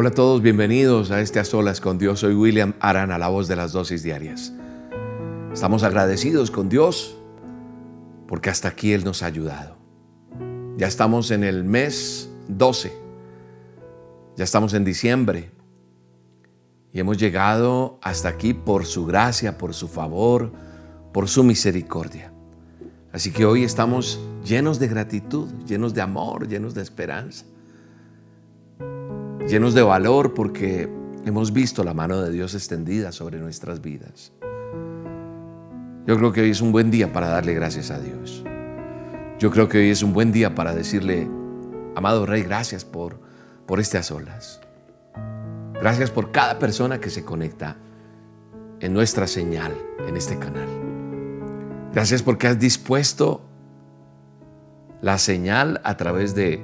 Hola a todos, bienvenidos a este A Solas con Dios. Soy William Arana, la voz de las dosis diarias. Estamos agradecidos con Dios porque hasta aquí Él nos ha ayudado. Ya estamos en el mes 12, ya estamos en diciembre y hemos llegado hasta aquí por su gracia, por su favor, por su misericordia. Así que hoy estamos llenos de gratitud, llenos de amor, llenos de esperanza, llenos de valor porque hemos visto la mano de Dios extendida sobre nuestras vidas. Yo creo que hoy es un buen día para darle gracias a Dios. Yo creo que hoy es un buen día para decirle, amado Rey, gracias por, por a solas. Gracias por cada persona que se conecta en nuestra señal, en este canal. Gracias porque has dispuesto la señal a través de,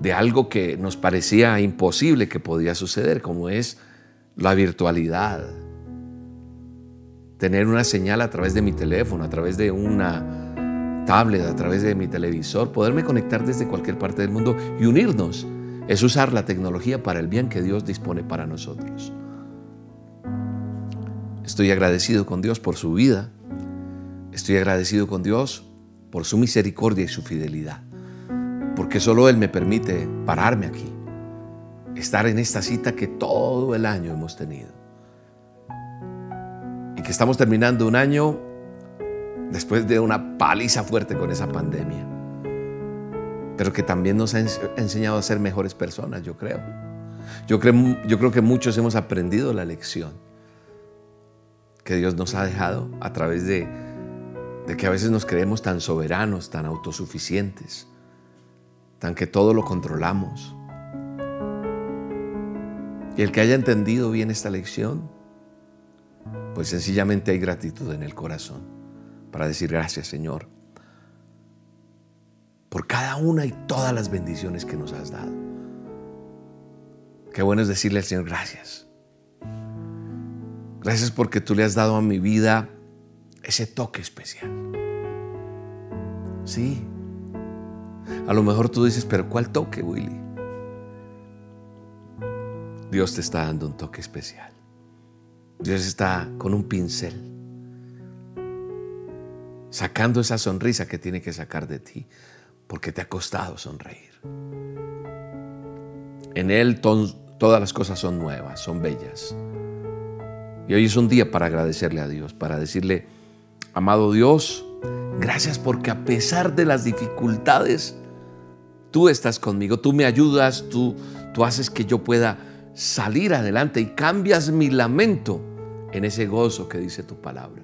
de algo que nos parecía imposible que podía suceder, como es la virtualidad. Tener una señal a través de mi teléfono, a través de una tablet, a través de mi televisor, poderme conectar desde cualquier parte del mundo y unirnos. Es usar la tecnología para el bien que Dios dispone para nosotros. Estoy agradecido con Dios por su vida, Estoy agradecido con Dios por su misericordia y su fidelidad, porque solo Él me permite pararme aquí, estar en esta cita que todo el año hemos tenido. Y que estamos terminando un año después de una paliza fuerte con esa pandemia, pero que también nos ha enseñado a ser mejores personas, yo creo. Yo creo, yo creo que muchos hemos aprendido la lección que Dios nos ha dejado a través de de que a veces nos creemos tan soberanos, tan autosuficientes, tan que todo lo controlamos. Y el que haya entendido bien esta lección, pues sencillamente hay gratitud en el corazón para decir gracias Señor por cada una y todas las bendiciones que nos has dado. Qué bueno es decirle al Señor gracias. Gracias porque tú le has dado a mi vida ese toque especial. Sí. A lo mejor tú dices, pero ¿cuál toque, Willy? Dios te está dando un toque especial. Dios está con un pincel, sacando esa sonrisa que tiene que sacar de ti, porque te ha costado sonreír. En Él todas las cosas son nuevas, son bellas. Y hoy es un día para agradecerle a Dios, para decirle, Amado Dios, gracias porque a pesar de las dificultades, tú estás conmigo, tú me ayudas, tú, tú haces que yo pueda salir adelante y cambias mi lamento en ese gozo que dice tu palabra.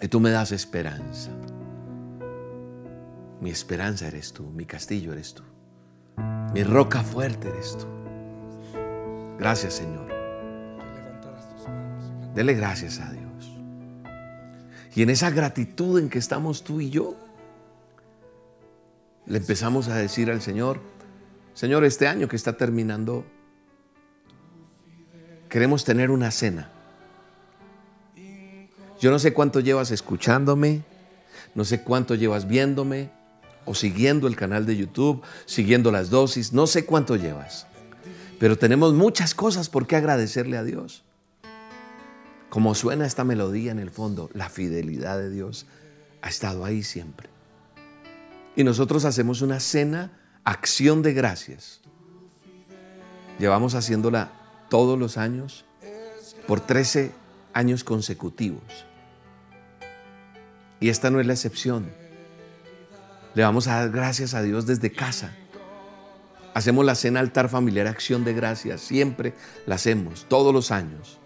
Y tú me das esperanza. Mi esperanza eres tú, mi castillo eres tú, mi roca fuerte eres tú. Gracias Señor. Dele gracias a Dios. Y en esa gratitud en que estamos tú y yo, le empezamos a decir al Señor, Señor, este año que está terminando, queremos tener una cena. Yo no sé cuánto llevas escuchándome, no sé cuánto llevas viéndome o siguiendo el canal de YouTube, siguiendo las dosis, no sé cuánto llevas, pero tenemos muchas cosas por qué agradecerle a Dios. Como suena esta melodía en el fondo, la fidelidad de Dios ha estado ahí siempre. Y nosotros hacemos una cena, acción de gracias. Llevamos haciéndola todos los años por 13 años consecutivos. Y esta no es la excepción. Le vamos a dar gracias a Dios desde casa. Hacemos la cena altar familiar, acción de gracias. Siempre la hacemos, todos los años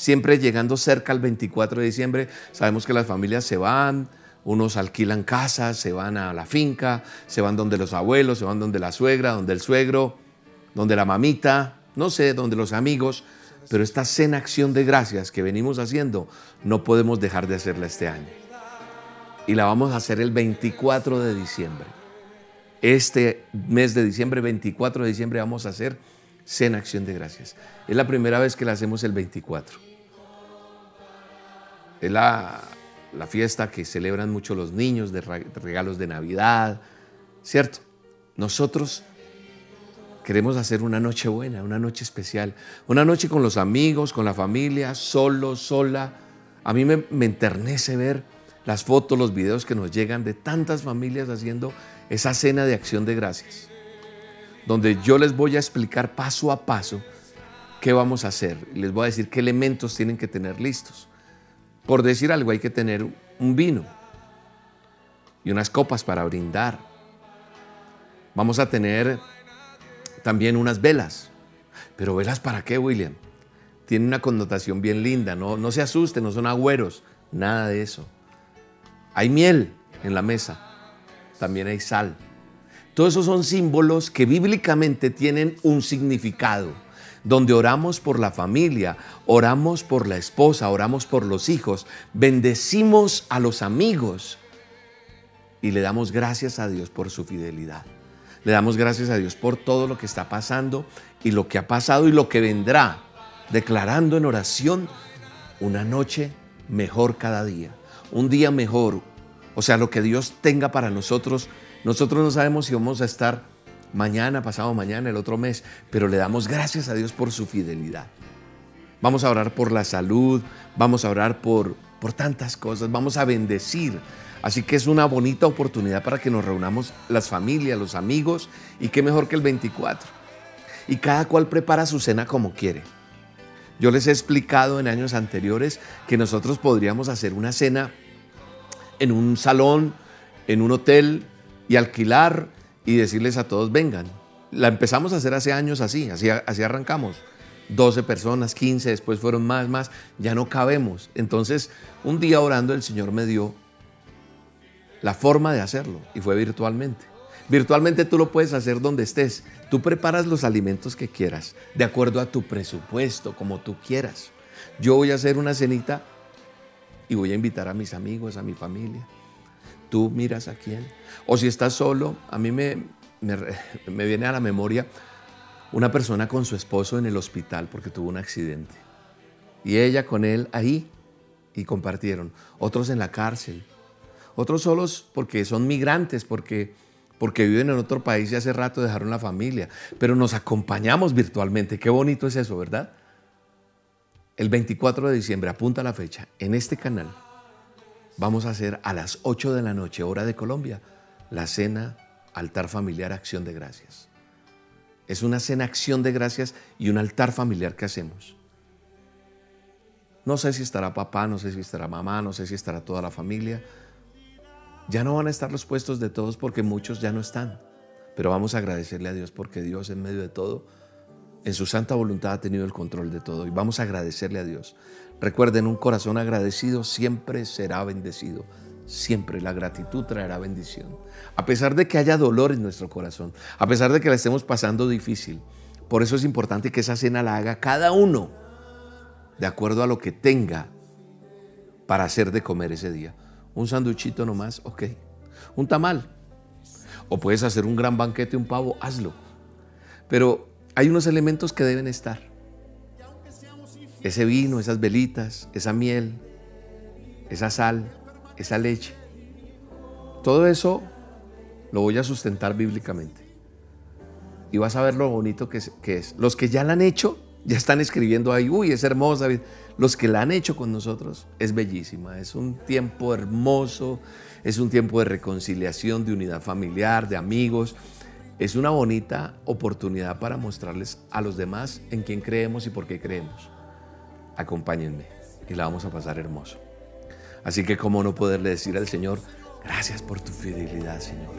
siempre llegando cerca al 24 de diciembre, sabemos que las familias se van, unos alquilan casas, se van a la finca, se van donde los abuelos, se van donde la suegra, donde el suegro, donde la mamita, no sé, donde los amigos, pero esta cena acción de gracias que venimos haciendo, no podemos dejar de hacerla este año. Y la vamos a hacer el 24 de diciembre. Este mes de diciembre, 24 de diciembre, vamos a hacer cena acción de gracias. Es la primera vez que la hacemos el 24. Es la, fiesta que celebran mucho los niños, de regalos de Navidad, ¿cierto? Nosotros queremos hacer una noche buena, una noche especial, una noche con los amigos, con la familia, solo, sola. A mí me, me enternece ver las fotos, los videos que nos llegan de tantas familias haciendo esa cena de acción de gracias, donde yo les voy a explicar paso a paso qué vamos a hacer. Les voy a decir qué elementos tienen que tener listos. Por decir algo, hay que tener un vino y unas copas para brindar. Vamos a tener también unas velas. Pero velas para qué, William? Tiene una connotación bien linda, no, no se asusten, no son agüeros, nada de eso. Hay miel en la mesa, también hay sal. Todos esos son símbolos que bíblicamente tienen un significado, donde oramos por la familia, oramos por la esposa, oramos por los hijos, bendecimos a los amigos y le damos gracias a Dios por su fidelidad. Le damos gracias a Dios por todo lo que está pasando y lo que ha pasado y lo que vendrá, declarando en oración una noche mejor cada día, un día mejor. O sea, lo que Dios tenga para nosotros, nosotros no sabemos si vamos a estar mañana, pasado mañana, el otro mes, pero le damos gracias a Dios por su fidelidad. Vamos a orar por la salud, vamos a orar por, por tantas cosas, vamos a bendecir Así que es una bonita oportunidad para que nos reunamos las familias, los amigos, y qué mejor que el 24. Y cada cual prepara su cena como quiere. Yo les he explicado en años anteriores que nosotros podríamos hacer una cena en un salón, en un hotel, y alquilar y decirles a todos, vengan. La empezamos a hacer hace años así, así, así arrancamos. 12 personas, 15, después fueron más, más, ya no cabemos. Entonces, un día orando el Señor me dio la forma de hacerlo y fue virtualmente. Virtualmente tú lo puedes hacer donde estés. Tú preparas los alimentos que quieras, de acuerdo a tu presupuesto, como tú quieras. Yo voy a hacer una cenita y voy a invitar a mis amigos, a mi familia. Tú miras a quién. O si estás solo, a mí me, me, me viene a la memoria una persona con su esposo en el hospital porque tuvo un accidente. Y ella con él ahí y compartieron. Otros en la cárcel otros solos porque son migrantes, porque, porque viven en otro país y hace rato dejaron la familia, pero nos acompañamos virtualmente. Qué bonito es eso, ¿verdad? El 24 de diciembre, apunta la fecha, en este canal vamos a hacer a las 8 de la noche, hora de Colombia, la cena altar familiar acción de gracias. Es una cena acción de gracias y un altar familiar que hacemos. No sé si estará papá, no sé si estará mamá, no sé si estará toda la familia, ya no van a estar los puestos de todos porque muchos ya no están. Pero vamos a agradecerle a Dios porque Dios en medio de todo, en su santa voluntad ha tenido el control de todo. Y vamos a agradecerle a Dios. Recuerden, un corazón agradecido siempre será bendecido. Siempre la gratitud traerá bendición. A pesar de que haya dolor en nuestro corazón, a pesar de que la estemos pasando difícil. Por eso es importante que esa cena la haga cada uno de acuerdo a lo que tenga para hacer de comer ese día. Un sanduchito nomás, ok. Un tamal. O puedes hacer un gran banquete, un pavo, hazlo. Pero hay unos elementos que deben estar. Ese vino, esas velitas, esa miel, esa sal, esa leche. Todo eso lo voy a sustentar bíblicamente. Y vas a ver lo bonito que es. Los que ya la han hecho, ya están escribiendo ahí, uy, es hermosa. Los que la han hecho con nosotros, es bellísima. Es un tiempo hermoso, es un tiempo de reconciliación, de unidad familiar, de amigos. Es una bonita oportunidad para mostrarles a los demás en quién creemos y por qué creemos. Acompáñenme y la vamos a pasar hermoso. Así que cómo no poderle decir al Señor, gracias por tu fidelidad, Señor.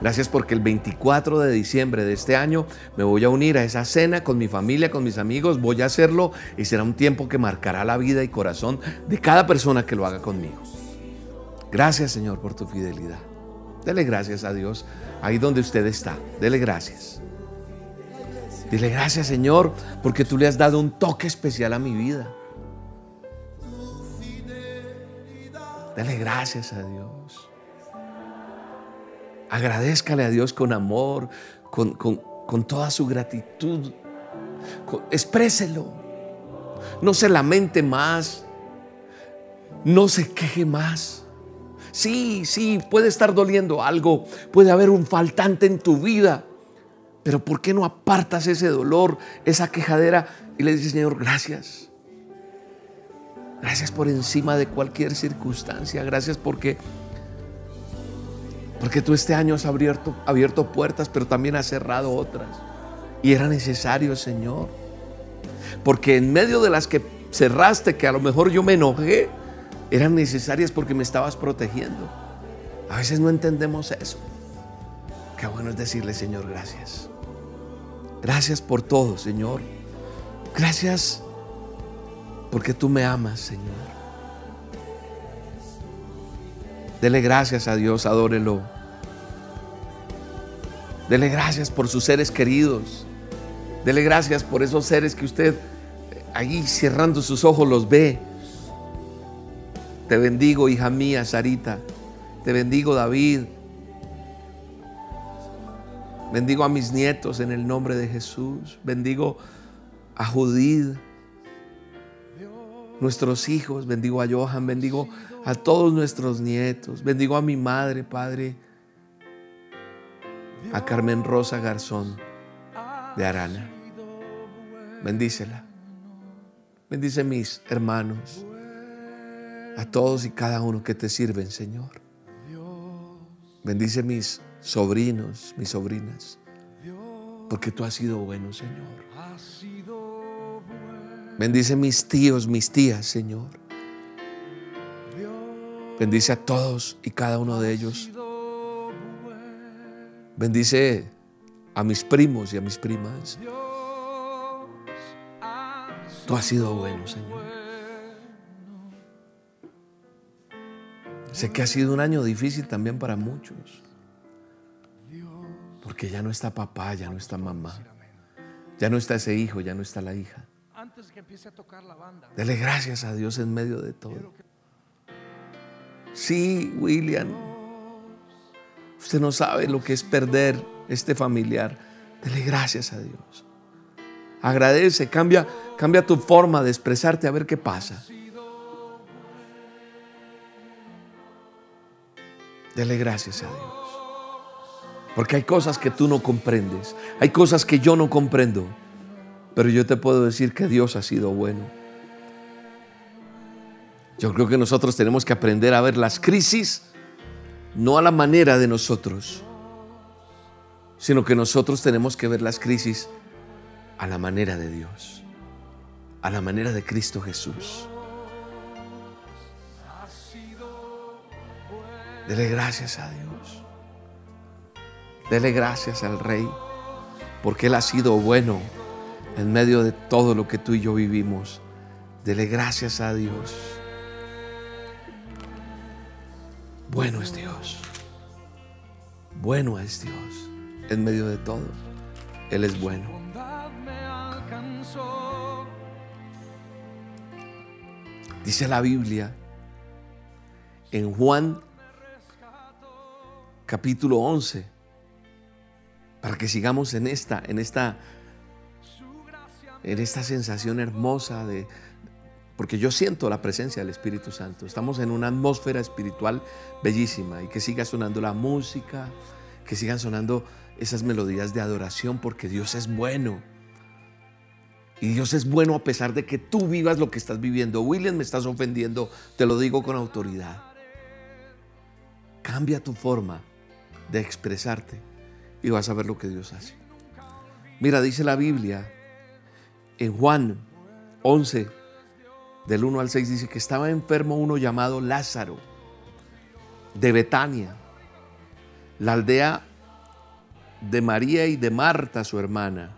Gracias porque el 24 de diciembre de este año me voy a unir a esa cena con mi familia, con mis amigos. Voy a hacerlo y será un tiempo que marcará la vida y corazón de cada persona que lo haga conmigo. Gracias Señor por tu fidelidad. Dele gracias a Dios ahí donde usted está. Dele gracias. Dile gracias Señor porque tú le has dado un toque especial a mi vida. Dale gracias a Dios. Agradezcale a Dios con amor, con, toda su gratitud. expréselo. No se lamente más. No se queje más. Sí, sí, puede estar doliendo algo. Puede haber un faltante en tu vida. Pero ¿por qué no apartas ese dolor, esa quejadera y le dices, Señor, gracias? Gracias por encima de cualquier circunstancia. Gracias porque porque tú este año has abierto, abierto puertas, pero también has cerrado otras. Y era necesario, Señor. Porque en medio de las que cerraste, que a lo mejor yo me enojé, eran necesarias porque me estabas protegiendo. A veces no entendemos eso. Qué bueno es decirle, Señor, gracias. Gracias por todo, Señor. Gracias porque tú me amas, Señor. Dele gracias a Dios, adórelo. Dele gracias por sus seres queridos. Dele gracias por esos seres que usted ahí cerrando sus ojos los ve. Te bendigo, hija mía, Sarita. Te bendigo, David. Bendigo a mis nietos en el nombre de Jesús. Bendigo a Judith, nuestros hijos. Bendigo a Johan. Bendigo a todos nuestros nietos. Bendigo a mi madre, Padre a Carmen Rosa Garzón de Arana. Bendícela. Bendice mis hermanos, a todos y cada uno que te sirven, Señor. Bendice mis sobrinos, mis sobrinas, porque tú has sido bueno, Señor. Bendice mis tíos, mis tías, Señor. Bendice a todos y cada uno de ellos Bendice a mis primos y a mis primas. Tú has sido bueno, Señor. Sé que ha sido un año difícil también para muchos. Porque ya no está papá, ya no está mamá. Ya no está ese hijo, ya no está la hija. Dele gracias a Dios en medio de todo. Sí, William. Usted no sabe lo que es perder este familiar. Dele gracias a Dios. Agradece, cambia, cambia tu forma de expresarte a ver qué pasa. Dele gracias a Dios. Porque hay cosas que tú no comprendes. Hay cosas que yo no comprendo. Pero yo te puedo decir que Dios ha sido bueno. Yo creo que nosotros tenemos que aprender a ver las crisis no a la manera de nosotros, sino que nosotros tenemos que ver las crisis a la manera de Dios, a la manera de Cristo Jesús. Dele gracias a Dios. Dele gracias al Rey, porque Él ha sido bueno en medio de todo lo que tú y yo vivimos. Dele gracias a Dios. Bueno es Dios. Bueno es Dios. En medio de todo, Él es bueno. Dice la Biblia en Juan capítulo 11 para que sigamos en esta en esta en esta sensación hermosa de, porque yo siento la presencia del Espíritu Santo. Estamos en una atmósfera espiritual bellísima y que siga sonando la música, que sigan sonando esas melodías de adoración, porque Dios es bueno. Y Dios es bueno a pesar de que tú vivas lo que estás viviendo. William, me estás ofendiendo, te lo digo con autoridad. Cambia tu forma de expresarte y vas a ver lo que Dios hace. Mira, dice la Biblia en Juan 11, del 1 al 6 dice que estaba enfermo uno llamado Lázaro de Betania, la aldea de María y de Marta, su hermana.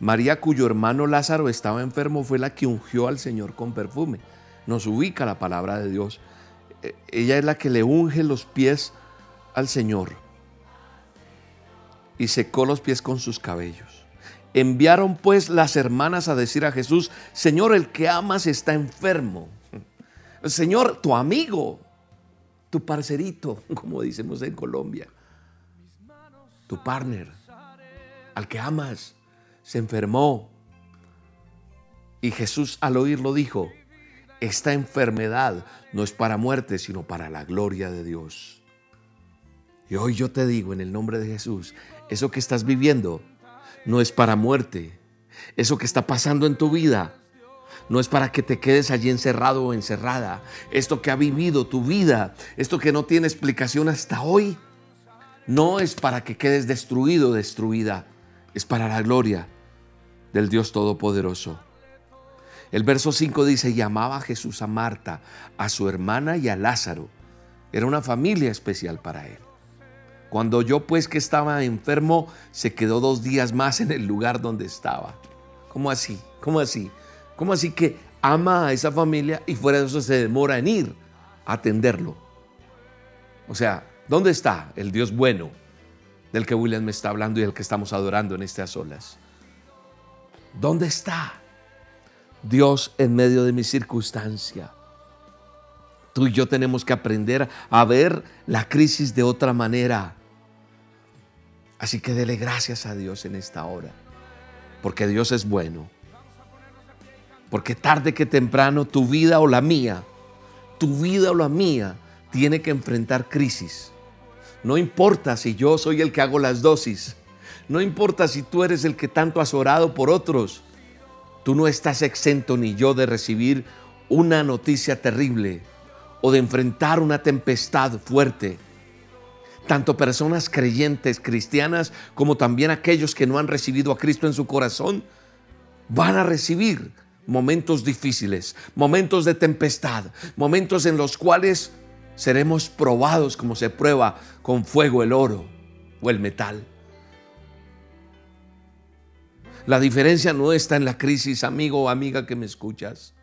María, cuyo hermano Lázaro estaba enfermo, fue la que ungió al Señor con perfume. Nos ubica la palabra de Dios. E, ella es la que le unge los pies al Señor y secó los pies con sus cabellos. Enviaron pues las hermanas a decir a Jesús, Señor, el que amas está enfermo. Señor, tu amigo, tu parcerito, como decimos en Colombia, tu partner, al que amas, se enfermó. Y Jesús al oírlo dijo, esta enfermedad no es para muerte, sino para la gloria de Dios. Y hoy yo te digo en el nombre de Jesús, eso que estás viviendo no es para muerte. Eso que está pasando en tu vida no es para que te quedes allí encerrado o encerrada. Esto que ha vivido tu vida, esto que no tiene explicación hasta hoy, no es para que quedes destruido o destruida. Es para la gloria del Dios Todopoderoso. El verso 5 dice, llamaba Jesús a Marta, a su hermana y a Lázaro. Era una familia especial para él. Cuando yo pues que estaba enfermo, se quedó dos días más en el lugar donde estaba. ¿Cómo así? ¿Cómo así? ¿Cómo así que ama a esa familia y fuera de eso se demora en ir a atenderlo? O sea, ¿dónde está el Dios bueno del que William me está hablando y el que estamos adorando en estas olas? ¿Dónde está Dios en medio de mi circunstancia? Tú y yo tenemos que aprender a ver la crisis de otra manera. Así que dele gracias a Dios en esta hora, porque Dios es bueno. Porque tarde que temprano tu vida o la mía, tu vida o la mía, tiene que enfrentar crisis. No importa si yo soy el que hago las dosis. No importa si tú eres el que tanto has orado por otros. Tú no estás exento ni yo de recibir una noticia terrible o de enfrentar una tempestad fuerte. Tanto personas creyentes, cristianas, como también aquellos que no han recibido a Cristo en su corazón, van a recibir momentos difíciles, momentos de tempestad, momentos en los cuales seremos probados como se prueba con fuego el oro o el metal. La diferencia no está en la crisis, amigo o amiga que me escuchas.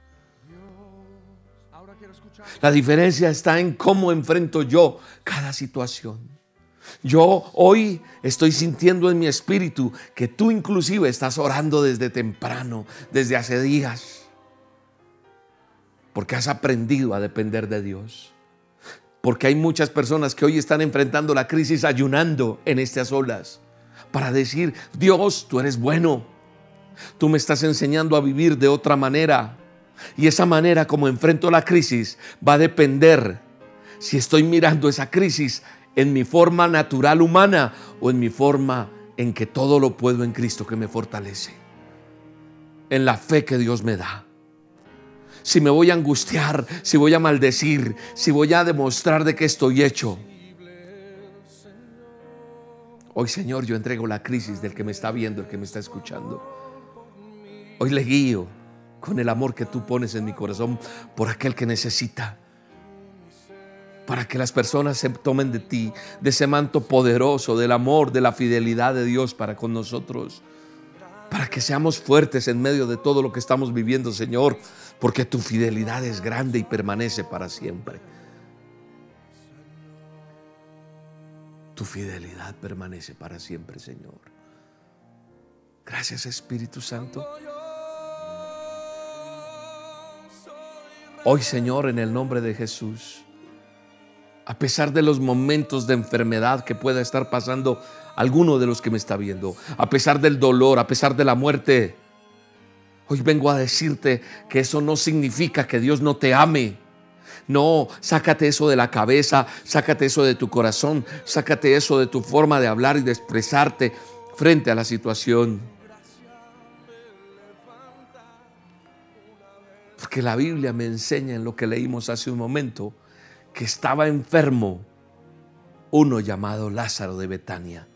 La diferencia está en cómo enfrento yo cada situación. Yo hoy estoy sintiendo en mi espíritu que tú inclusive estás orando desde temprano, desde hace días, porque has aprendido a depender de Dios. Porque hay muchas personas que hoy están enfrentando la crisis ayunando en estas olas para decir, Dios, tú eres bueno. Tú me estás enseñando a vivir de otra manera. Y esa manera como enfrento la crisis va a depender si estoy mirando esa crisis en mi forma natural humana o en mi forma en que todo lo puedo en Cristo que me fortalece. En la fe que Dios me da. Si me voy a angustiar, si voy a maldecir, si voy a demostrar de qué estoy hecho. Hoy Señor yo entrego la crisis del que me está viendo, el que me está escuchando. Hoy le guío con el amor que tú pones en mi corazón por aquel que necesita para que las personas se tomen de ti, de ese manto poderoso, del amor, de la fidelidad de Dios para con nosotros. Para que seamos fuertes en medio de todo lo que estamos viviendo, Señor, porque tu fidelidad es grande y permanece para siempre. Tu fidelidad permanece para siempre, Señor. Gracias, Espíritu Santo. Hoy, Señor, en el nombre de Jesús, a pesar de los momentos de enfermedad que pueda estar pasando alguno de los que me está viendo, a pesar del dolor, a pesar de la muerte. Hoy vengo a decirte que eso no significa que Dios no te ame. No, sácate eso de la cabeza, sácate eso de tu corazón, sácate eso de tu forma de hablar y de expresarte frente a la situación. Porque la Biblia me enseña en lo que leímos hace un momento que estaba enfermo uno llamado Lázaro de Betania.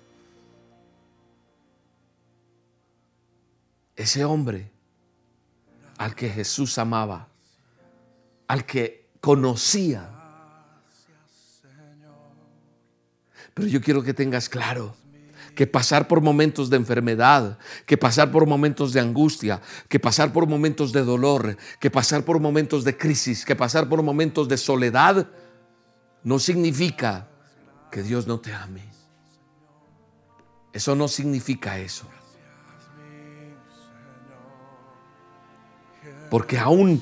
Ese hombre al que Jesús amaba, al que conocía. Pero yo quiero que tengas claro que pasar por momentos de enfermedad, que pasar por momentos de angustia, que pasar por momentos de dolor, que pasar por momentos de crisis, que pasar por momentos de soledad, no significa que Dios no te ame. Eso no significa eso. Porque aún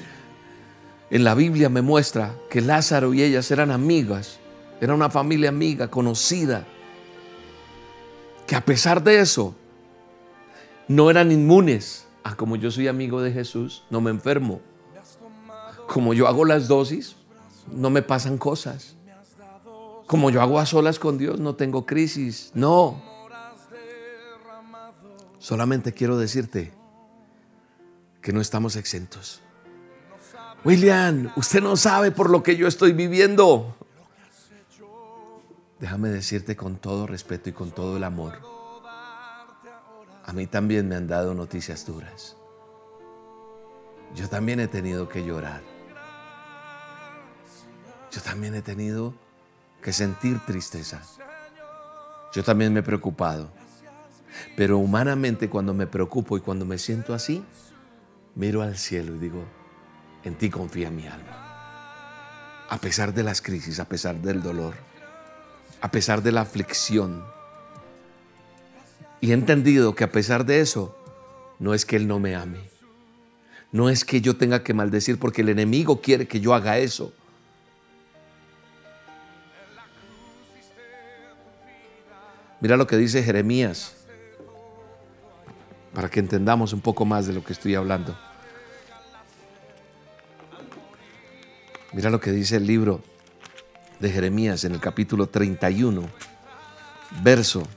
en la Biblia me muestra que Lázaro y ellas eran amigas, era una familia amiga, conocida, que a pesar de eso no eran inmunes. Ah, como yo soy amigo de Jesús, no me enfermo. Como yo hago las dosis, no me pasan cosas. Como yo hago a solas con Dios, no tengo crisis. No. Solamente quiero decirte que no estamos exentos. William, usted no sabe por lo que yo estoy viviendo. Déjame decirte con todo respeto y con todo el amor. A mí también me han dado noticias duras. Yo también he tenido que llorar. Yo también he tenido que sentir tristeza. Yo también me he preocupado. Pero humanamente cuando me preocupo y cuando me siento así, miro al cielo y digo, en ti confía mi alma. A pesar de las crisis, a pesar del dolor, a pesar de la aflicción. Y he entendido que a pesar de eso, no es que Él no me ame. No es que yo tenga que maldecir porque el enemigo quiere que yo haga eso. Mira lo que dice Jeremías, para que entendamos un poco más de lo que estoy hablando. Mira lo que dice el libro de Jeremías en el capítulo 31, verso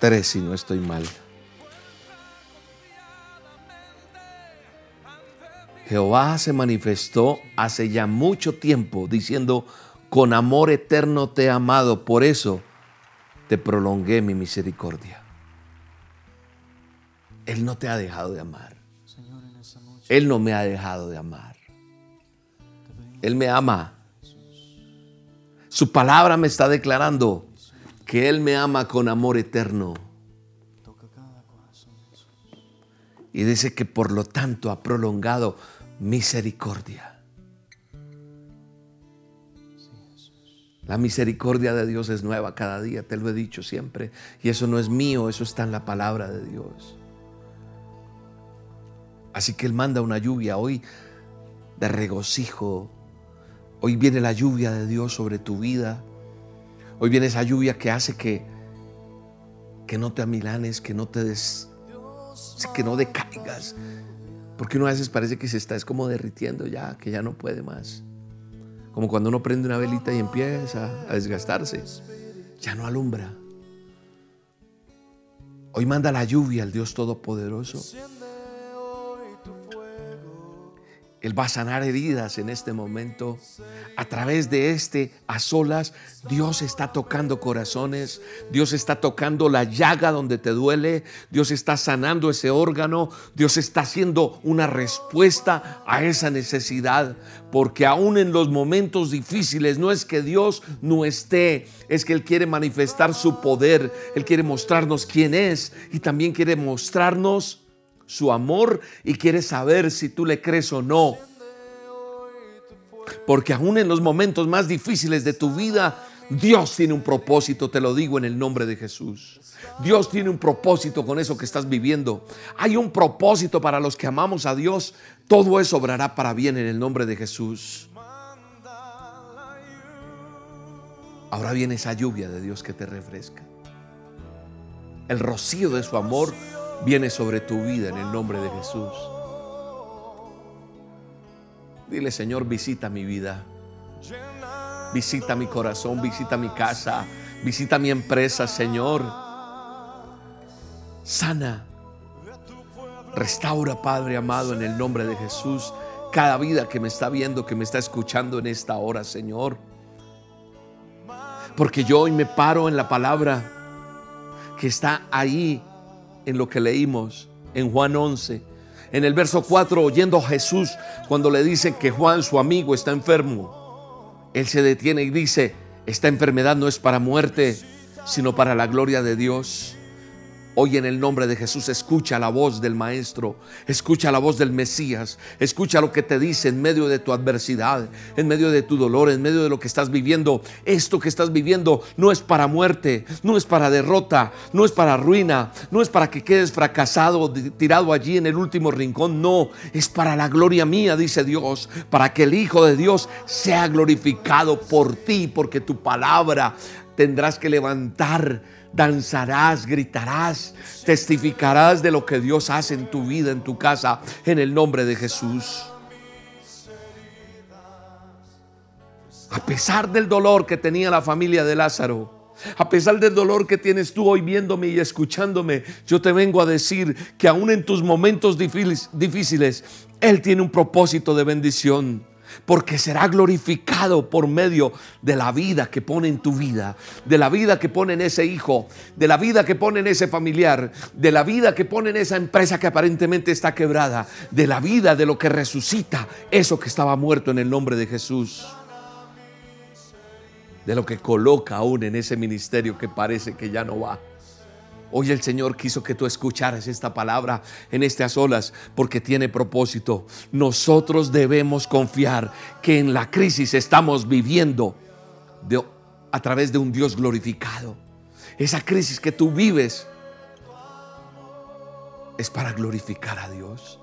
3, si no estoy mal. Jehová se manifestó hace ya mucho tiempo diciendo, con amor eterno te he amado, por eso te prolongué mi misericordia. Él no te ha dejado de amar. Él no me ha dejado de amar. Él me ama. Su palabra me está declarando que Él me ama con amor eterno. Y dice que por lo tanto ha prolongado misericordia. La misericordia de Dios es nueva cada día, te lo he dicho siempre. Y eso no es mío, eso está en la palabra de Dios. Así que Él manda una lluvia hoy de regocijo, Hoy viene la lluvia de Dios sobre tu vida. Hoy viene esa lluvia que hace que, que no te amilanes, que no te des, que no decaigas. Porque uno a veces parece que se está es como derritiendo ya, que ya no puede más. Como cuando uno prende una velita y empieza a desgastarse. Ya no alumbra. Hoy manda la lluvia al Dios Todopoderoso Él va a sanar heridas en este momento. A través de este a solas, Dios está tocando corazones. Dios está tocando la llaga donde te duele. Dios está sanando ese órgano. Dios está haciendo una respuesta a esa necesidad. Porque aún en los momentos difíciles no es que Dios no esté, es que Él quiere manifestar su poder. Él quiere mostrarnos quién es y también quiere mostrarnos su amor y quiere saber si tú le crees o no. Porque aún en los momentos más difíciles de tu vida, Dios tiene un propósito, te lo digo en el nombre de Jesús. Dios tiene un propósito con eso que estás viviendo. Hay un propósito para los que amamos a Dios. Todo eso obrará para bien en el nombre de Jesús. Ahora viene esa lluvia de Dios que te refresca. El rocío de su amor viene sobre tu vida en el nombre de Jesús. Dile, Señor, visita mi vida. Visita mi corazón, visita mi casa, visita mi empresa, Señor. Sana. Restaura, Padre amado, en el nombre de Jesús, cada vida que me está viendo, que me está escuchando en esta hora, Señor. Porque yo hoy me paro en la palabra que está ahí en lo que leímos en Juan 11. En el verso 4, oyendo a Jesús cuando le dicen que Juan, su amigo, está enfermo, él se detiene y dice, esta enfermedad no es para muerte, sino para la gloria de Dios. Hoy en el nombre de Jesús escucha la voz del Maestro, escucha la voz del Mesías, escucha lo que te dice en medio de tu adversidad, en medio de tu dolor, en medio de lo que estás viviendo. Esto que estás viviendo no es para muerte, no es para derrota, no es para ruina, no es para que quedes fracasado, tirado allí en el último rincón, no, es para la gloria mía, dice Dios, para que el Hijo de Dios sea glorificado por ti, porque tu palabra tendrás que levantar danzarás, gritarás, testificarás de lo que Dios hace en tu vida, en tu casa, en el nombre de Jesús. A pesar del dolor que tenía la familia de Lázaro, A pesar del dolor que tienes tú hoy viéndome y escuchándome, yo te vengo a decir que aún en tus momentos difíciles, Él tiene un propósito de bendición porque será glorificado por medio de la vida que pone en tu vida, de la vida que pone en ese hijo, de la vida que pone en ese familiar, de la vida que pone en esa empresa que aparentemente está quebrada, de la vida de lo que resucita eso que estaba muerto en el nombre de Jesús de lo que coloca aún en ese ministerio que parece que ya no va. Hoy el Señor quiso que tú escucharas esta palabra en estas olas porque tiene propósito. Nosotros debemos confiar que en la crisis estamos viviendo a través de un Dios glorificado. Esa crisis que tú vives es para glorificar a Dios.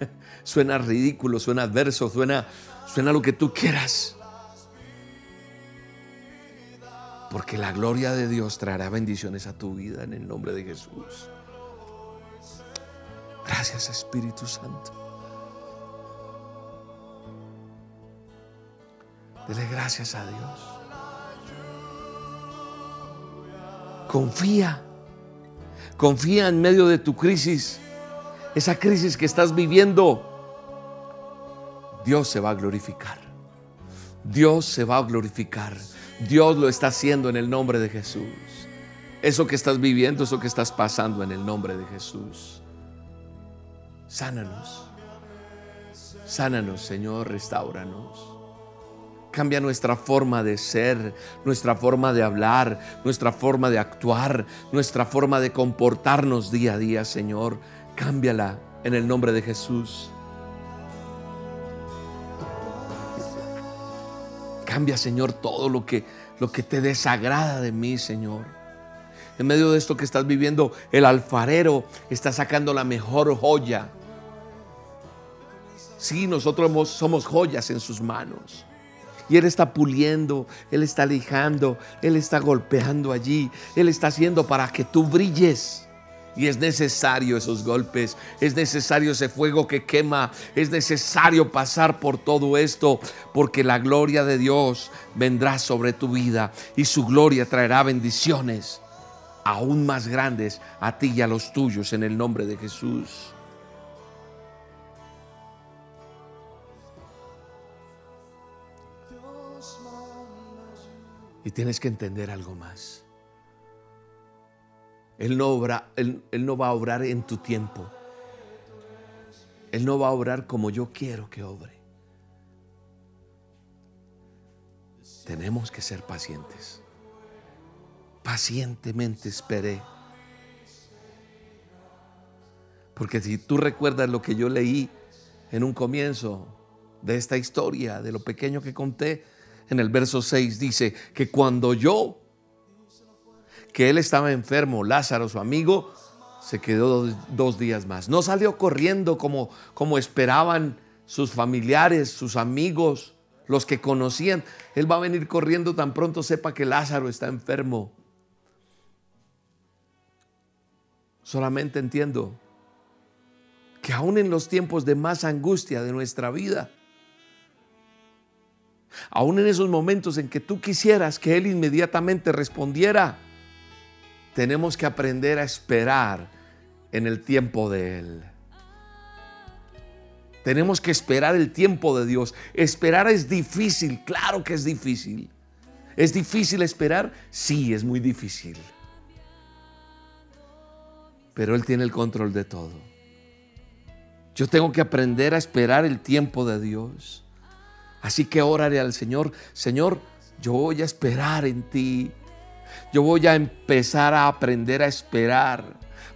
suena ridículo, suena adverso, suena, suena lo que tú quieras. Porque la gloria de Dios traerá bendiciones a tu vida en el nombre de Jesús. Gracias Espíritu Santo. Dele gracias a Dios. Confía. Confía en medio de tu crisis. Esa crisis que estás viviendo. Dios se va a glorificar. Dios se va a glorificar. Dios lo está haciendo en el nombre de Jesús. Eso que estás viviendo, eso que estás pasando en el nombre de Jesús. Sánanos. Sánanos, Señor, restauranos. Cambia nuestra forma de ser, nuestra forma de hablar, nuestra forma de actuar, nuestra forma de comportarnos día a día, Señor. Cámbiala en el nombre de Jesús. Cambia, Señor, todo lo que, lo que te desagrada de mí, Señor. En medio de esto que estás viviendo, el alfarero está sacando la mejor joya. Sí, nosotros somos joyas en sus manos. Y Él está puliendo, Él está lijando, Él está golpeando allí, Él está haciendo para que tú brilles. Y es necesario esos golpes, es necesario ese fuego que quema, es necesario pasar por todo esto, porque la gloria de Dios vendrá sobre tu vida y su gloria traerá bendiciones aún más grandes a ti y a los tuyos en el nombre de Jesús. Y tienes que entender algo más. Él no, él no va a obrar en tu tiempo. Él no va a obrar como yo quiero que obre. Tenemos que ser pacientes. Pacientemente esperé. Porque si tú recuerdas lo que yo leí en un comienzo de esta historia, de lo pequeño que conté, en el verso 6 dice que cuando yo que él estaba enfermo, Lázaro, su amigo, se quedó dos, días más. No salió corriendo como, como esperaban sus familiares, sus amigos, los que conocían. Él va a venir corriendo tan pronto sepa que Lázaro está enfermo. Solamente entiendo que aún en los tiempos de más angustia de nuestra vida, aún en esos momentos en que tú quisieras que Él inmediatamente respondiera, tenemos que aprender a esperar en el tiempo de Él. Tenemos que esperar el tiempo de Dios. Esperar es difícil, claro que es difícil. ¿Es difícil esperar? Sí, es muy difícil. Pero Él tiene el control de todo. Yo tengo que aprender a esperar el tiempo de Dios. Así que oraré al Señor, Señor, yo voy a esperar en ti. Yo voy a empezar a aprender a esperar.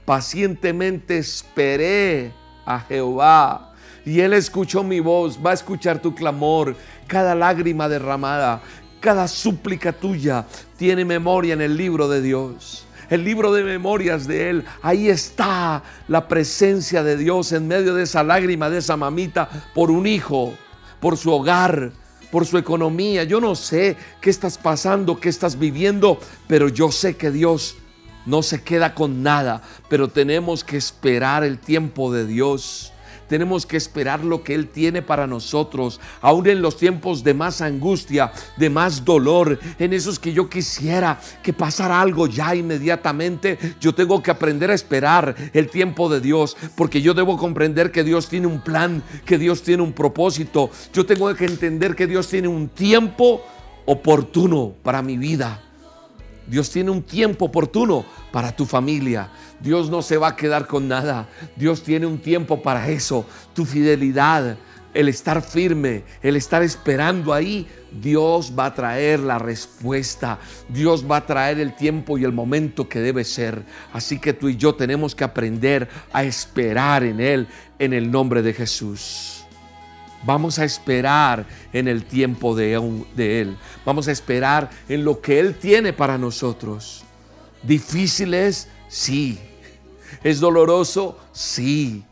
Pacientemente esperé a Jehová y Él escuchó mi voz, va a escuchar tu clamor, cada lágrima derramada, cada súplica tuya tiene memoria en el libro de Dios. El libro de memorias de Él, ahí está la presencia de Dios en medio de esa lágrima, de esa mamita, por un hijo, por su hogar, por su economía. Yo no sé qué estás pasando, qué estás viviendo, pero yo sé que Dios no se queda con nada, pero tenemos que esperar el tiempo de Dios. Tenemos que esperar lo que Él tiene para nosotros, aún en los tiempos de más angustia, de más dolor, en esos que yo quisiera que pasara algo ya inmediatamente, yo tengo que aprender a esperar el tiempo de Dios, porque yo debo comprender que Dios tiene un plan, que Dios tiene un propósito, yo tengo que entender que Dios tiene un tiempo oportuno para mi vida. Dios tiene un tiempo oportuno para tu familia. Dios no se va a quedar con nada. Dios tiene un tiempo para eso. Tu fidelidad, el estar firme, el estar esperando ahí, Dios va a traer la respuesta. Dios va a traer el tiempo y el momento que debe ser. Así que tú y yo tenemos que aprender a esperar en Él en el nombre de Jesús. Vamos a esperar en el tiempo de, Él. Vamos a esperar en lo que Él tiene para nosotros. ¿Difícil es? Sí. ¿Es doloroso? Sí.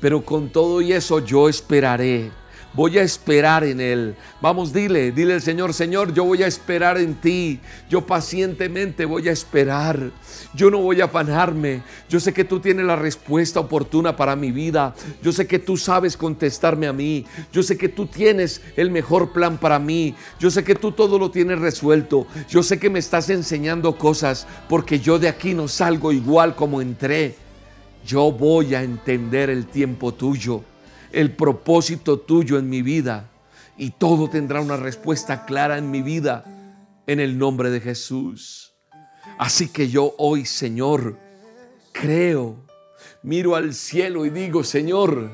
Pero con todo y eso yo esperaré voy a esperar en Él. Vamos, dile, dile al Señor, Señor, yo voy a esperar en ti. Yo pacientemente voy a esperar. Yo no voy a afanarme. Yo sé que tú tienes la respuesta oportuna para mi vida. Yo sé que tú sabes contestarme a mí. Yo sé que tú tienes el mejor plan para mí. Yo sé que tú todo lo tienes resuelto. Yo sé que me estás enseñando cosas porque yo de aquí no salgo igual como entré. Yo voy a entender el tiempo tuyo el propósito tuyo en mi vida y todo tendrá una respuesta clara en mi vida en el nombre de Jesús. Así que yo hoy, Señor, creo, miro al cielo y digo, Señor,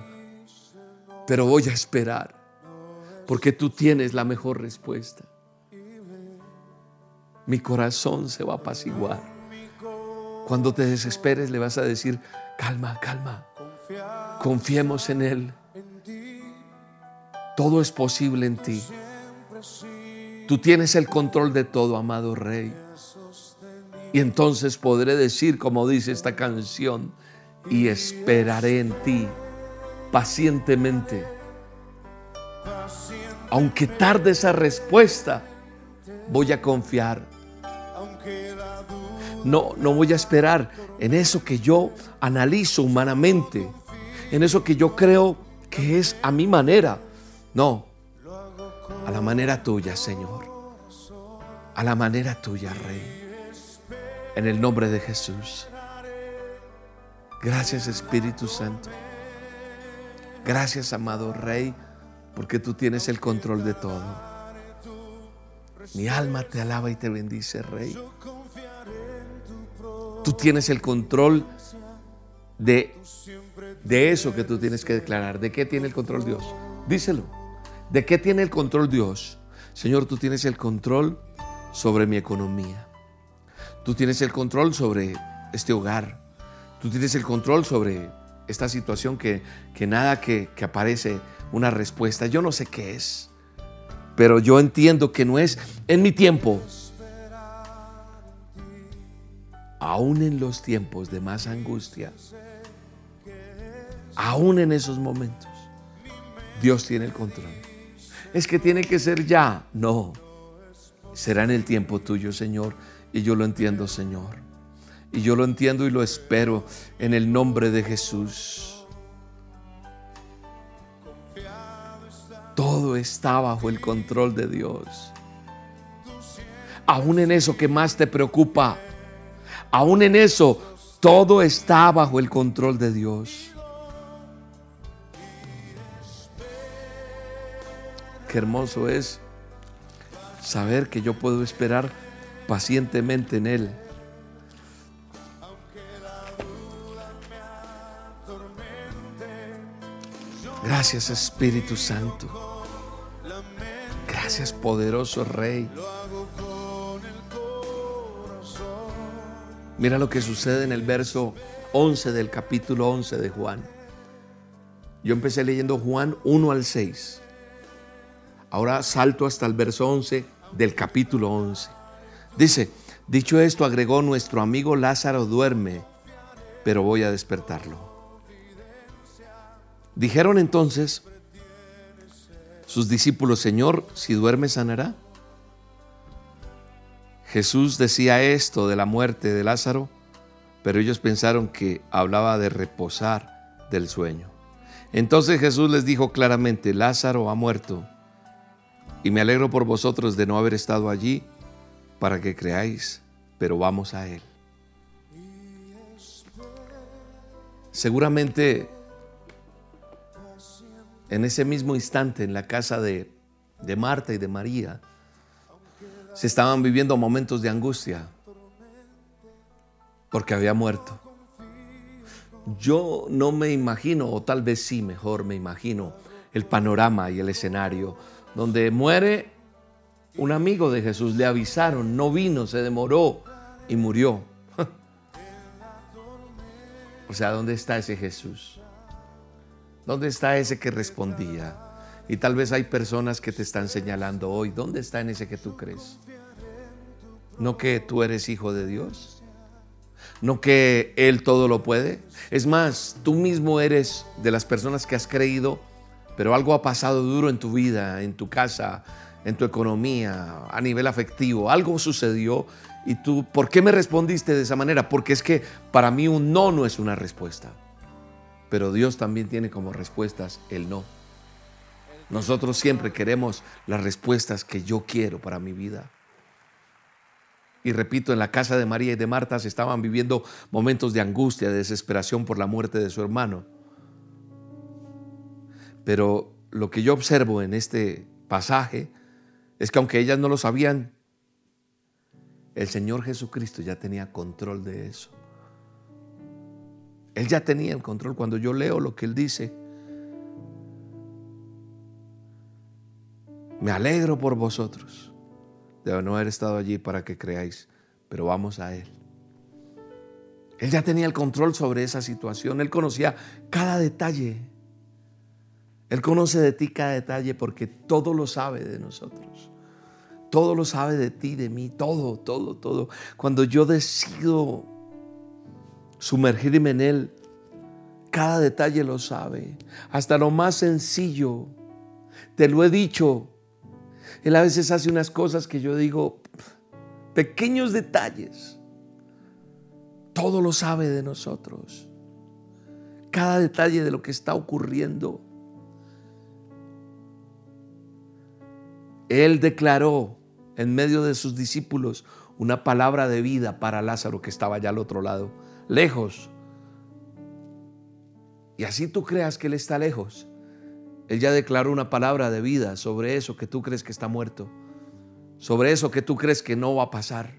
pero voy a esperar porque tú tienes la mejor respuesta. Mi corazón se va a apaciguar. Cuando te desesperes le vas a decir, calma, calma, confiemos en Él. Todo es posible en ti. Tú tienes el control de todo, amado Rey. Y entonces podré decir, como dice esta canción, y esperaré en ti pacientemente. Aunque tarde esa respuesta, voy a confiar. No, no voy a esperar en eso que yo analizo humanamente, en eso que yo creo que es a mi manera. No, a la manera tuya, Señor. A la manera tuya, Rey. En el nombre de Jesús. Gracias, Espíritu Santo. Gracias, amado Rey, porque tú tienes el control de todo. Mi alma te alaba y te bendice, Rey. Tú tienes el control de, de eso que tú tienes que declarar. ¿De qué tiene el control Dios? Díselo. ¿De qué tiene el control Dios? Señor, tú tienes el control sobre mi economía. Tú tienes el control sobre este hogar. Tú tienes el control sobre esta situación que, que nada que, que aparece una respuesta. Yo no sé qué es, pero yo entiendo que no es en mi tiempo. Aún en los tiempos de más angustia, aún en esos momentos, Dios tiene el control es que tiene que ser ya. No, será en el tiempo tuyo, Señor. Y yo lo entiendo, Señor. Y yo lo entiendo y lo espero en el nombre de Jesús. Todo está bajo el control de Dios. Aún en eso que más te preocupa, aún en eso, todo está bajo el control de Dios. Qué hermoso es saber que yo puedo esperar pacientemente en Él. Gracias Espíritu Santo. Gracias poderoso Rey. Mira lo que sucede en el verso 11 del capítulo 11 de Juan. Yo empecé leyendo Juan 1 al 6. Ahora salto hasta el verso 11 del capítulo 11. Dice, dicho esto, agregó nuestro amigo Lázaro duerme, pero voy a despertarlo. Dijeron entonces sus discípulos, Señor, si duerme sanará. Jesús decía esto de la muerte de Lázaro, pero ellos pensaron que hablaba de reposar del sueño. Entonces Jesús les dijo claramente, Lázaro ha muerto, y me alegro por vosotros de no haber estado allí para que creáis, pero vamos a él. Seguramente en ese mismo instante en la casa de, de Marta y de María se estaban viviendo momentos de angustia porque había muerto. Yo no me imagino, o tal vez sí, mejor me imagino, el panorama y el escenario donde muere un amigo de Jesús, le avisaron, no vino, se demoró y murió. o sea, ¿dónde está ese Jesús? ¿Dónde está ese que respondía? Y tal vez hay personas que te están señalando hoy, ¿dónde está en ese que tú crees? ¿No que tú eres hijo de Dios? ¿No que Él todo lo puede? Es más, tú mismo eres de las personas que has creído, pero algo ha pasado duro en tu vida, en tu casa, en tu economía, a nivel afectivo. Algo sucedió y tú, ¿por qué me respondiste de esa manera? Porque es que para mí un no no es una respuesta. Pero Dios también tiene como respuestas el no. Nosotros siempre queremos las respuestas que yo quiero para mi vida. Y repito, en la casa de María y de Marta se estaban viviendo momentos de angustia, de desesperación por la muerte de su hermano. Pero lo que yo observo en este pasaje es que aunque ellas no lo sabían, el Señor Jesucristo ya tenía control de eso. Él ya tenía el control. Cuando yo leo lo que Él dice, me alegro por vosotros de no haber estado allí para que creáis, pero vamos a Él. Él ya tenía el control sobre esa situación. Él conocía cada detalle. Él conoce de ti cada detalle porque todo lo sabe de nosotros. Todo lo sabe de ti, de mí, todo, todo, todo. Cuando yo decido sumergirme en Él, cada detalle lo sabe, hasta lo más sencillo. Te lo he dicho. Él a veces hace unas cosas que yo digo, pequeños detalles. Todo lo sabe de nosotros. Cada detalle de lo que está ocurriendo. Él declaró en medio de sus discípulos una palabra de vida para Lázaro que estaba allá al otro lado, lejos. Y así tú creas que Él está lejos. Él ya declaró una palabra de vida sobre eso que tú crees que está muerto, sobre eso que tú crees que no va a pasar.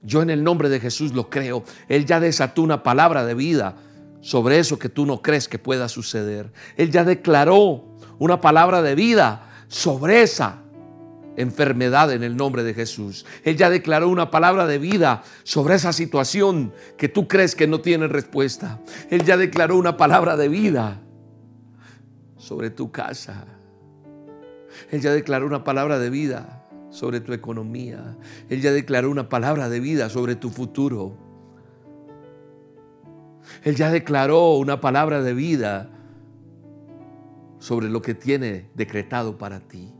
Yo en el nombre de Jesús lo creo. Él ya desató una palabra de vida sobre eso que tú no crees que pueda suceder. Él ya declaró una palabra de vida sobre esa enfermedad en el nombre de Jesús. Él ya declaró una palabra de vida sobre esa situación que tú crees que no tiene respuesta. Él ya declaró una palabra de vida sobre tu casa. Él ya declaró una palabra de vida sobre tu economía. Él ya declaró una palabra de vida sobre tu futuro. Él ya declaró una palabra de vida sobre lo que tiene decretado para ti.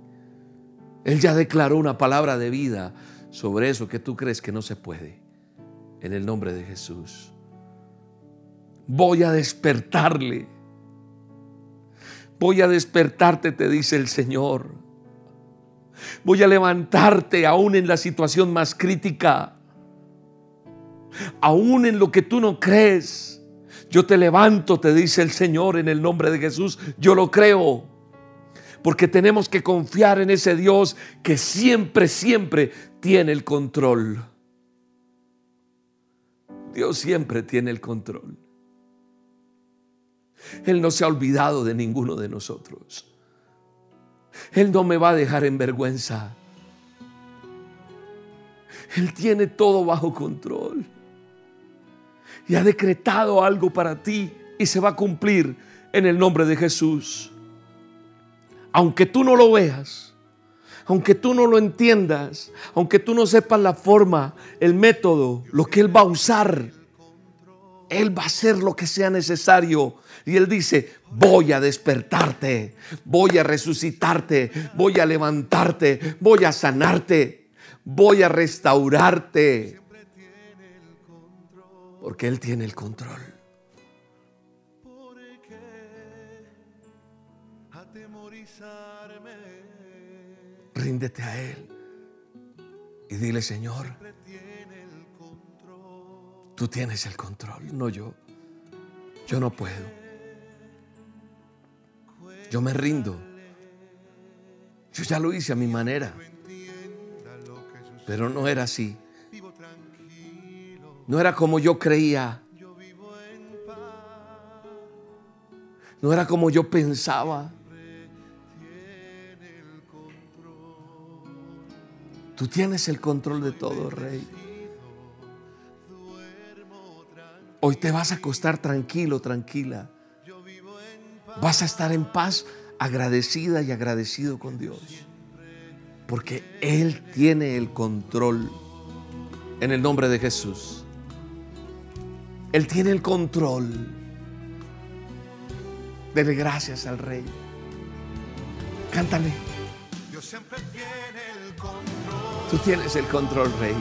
Él ya declaró una palabra de vida sobre eso que tú crees que no se puede. En el nombre de Jesús. Voy a despertarle. Voy a despertarte, te dice el Señor. Voy a levantarte aún en la situación más crítica. Aún en lo que tú no crees yo te levanto, te dice el Señor en el nombre de Jesús. Yo lo creo. Porque tenemos que confiar en ese Dios que siempre, siempre tiene el control. Dios siempre tiene el control. Él no se ha olvidado de ninguno de nosotros. Él no me va a dejar en vergüenza. Él tiene todo bajo control y ha decretado algo para ti y se va a cumplir en el nombre de Jesús. Aunque tú no lo veas, aunque tú no lo entiendas, aunque tú no sepas la forma, el método, lo que Él va a usar, Él va a hacer lo que sea necesario. Y Él dice, voy a despertarte, voy a resucitarte, voy a levantarte, voy a sanarte, voy a restaurarte porque Él tiene el control. Ríndete a Él y dile, Señor, tú tienes el control, no yo. Yo no puedo. Yo me rindo. Yo ya lo hice a mi manera. Pero no era así. No era como yo creía. No era como yo pensaba. Tú tienes el control de todo, Rey. Hoy te vas a acostar tranquilo, tranquila. Vas a estar en paz, agradecida y agradecido con Dios. Porque Él tiene el control en el nombre de Jesús. Él tiene el control. Dele gracias al Rey. Cántale. Tú tienes el control, Rey.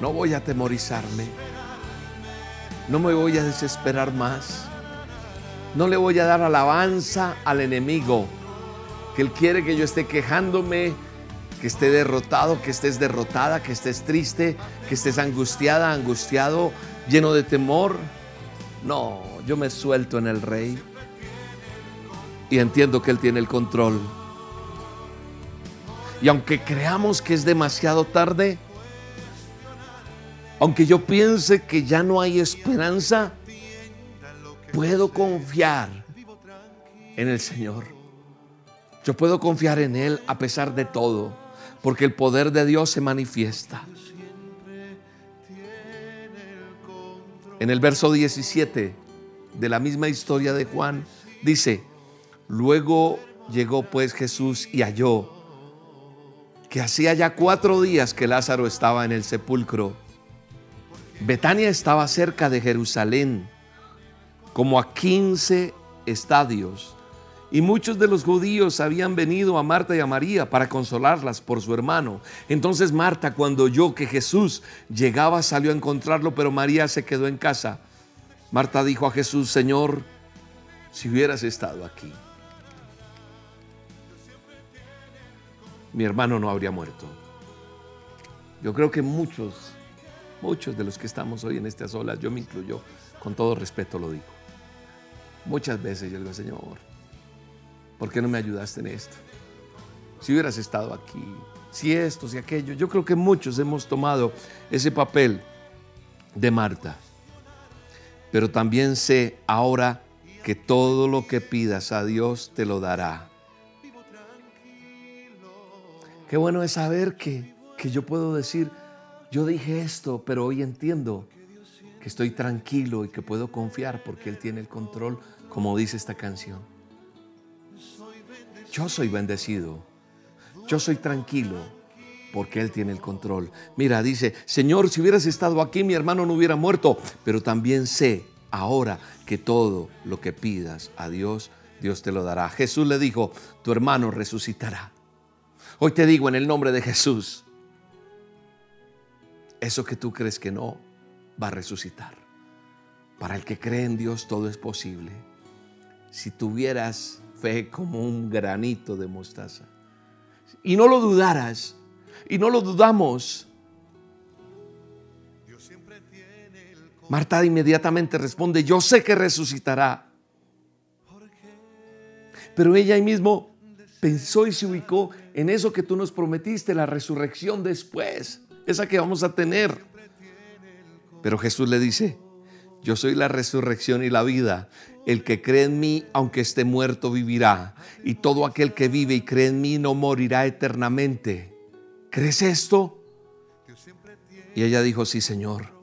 No voy a atemorizarme. No me voy a desesperar más. No le voy a dar alabanza al enemigo. Que él quiere que yo esté quejándome, que esté derrotado, que estés derrotada, que estés triste, que estés angustiada, angustiado, lleno de temor. No, yo me suelto en el rey y entiendo que Él tiene el control. Y aunque creamos que es demasiado tarde, aunque yo piense que ya no hay esperanza, puedo confiar en el Señor. Yo puedo confiar en Él a pesar de todo, porque el poder de Dios se manifiesta. En el verso 17 de la misma historia de Juan, dice, luego llegó pues Jesús y halló que hacía ya cuatro días que Lázaro estaba en el sepulcro Betania estaba cerca de Jerusalén, como a 15 estadios, y muchos de los judíos habían venido a Marta y a María para consolarlas por su hermano. Entonces Marta, cuando oyó que Jesús llegaba, salió a encontrarlo, pero María se quedó en casa. Marta dijo a Jesús, Señor, si hubieras estado aquí, mi hermano no habría muerto. Yo creo que muchos Muchos de los que estamos hoy en estas olas, yo me incluyo, con todo respeto lo digo. Muchas veces yo digo, Señor, ¿por qué no me ayudaste en esto? Si hubieras estado aquí, si esto, si aquello. Yo creo que muchos hemos tomado ese papel de Marta. Pero también sé ahora que todo lo que pidas a Dios te lo dará. Qué bueno es saber que, que yo puedo decir, yo dije esto, pero hoy entiendo que estoy tranquilo y que puedo confiar porque Él tiene el control, como dice esta canción. Yo soy bendecido, yo soy tranquilo porque Él tiene el control. Mira, dice, Señor, si hubieras estado aquí, mi hermano no hubiera muerto, pero también sé ahora que todo lo que pidas a Dios, Dios te lo dará. Jesús le dijo, tu hermano resucitará. Hoy te digo en el nombre de Jesús, eso que tú crees que no va a resucitar. Para el que cree en Dios todo es posible. Si tuvieras fe como un granito de mostaza y no lo dudaras y no lo dudamos. Marta inmediatamente responde, yo sé que resucitará. Pero ella ahí mismo pensó y se ubicó en eso que tú nos prometiste, la resurrección después esa que vamos a tener. Pero Jesús le dice, yo soy la resurrección y la vida. El que cree en mí, aunque esté muerto, vivirá. Y todo aquel que vive y cree en mí no morirá eternamente. ¿Crees esto? Y ella dijo, sí, Señor.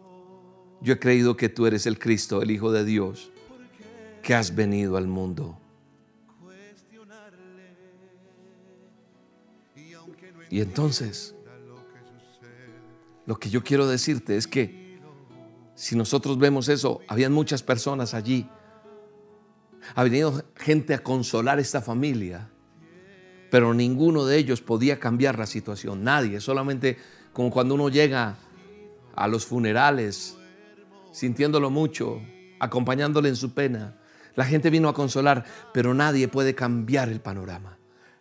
Yo he creído que tú eres el Cristo, el Hijo de Dios, que has venido al mundo. Y entonces lo que yo quiero decirte es que si nosotros vemos eso, habían muchas personas allí. Ha venido gente a consolar esta familia, pero ninguno de ellos podía cambiar la situación. Nadie, solamente como cuando uno llega a los funerales, sintiéndolo mucho, acompañándole en su pena. La gente vino a consolar, pero nadie puede cambiar el panorama.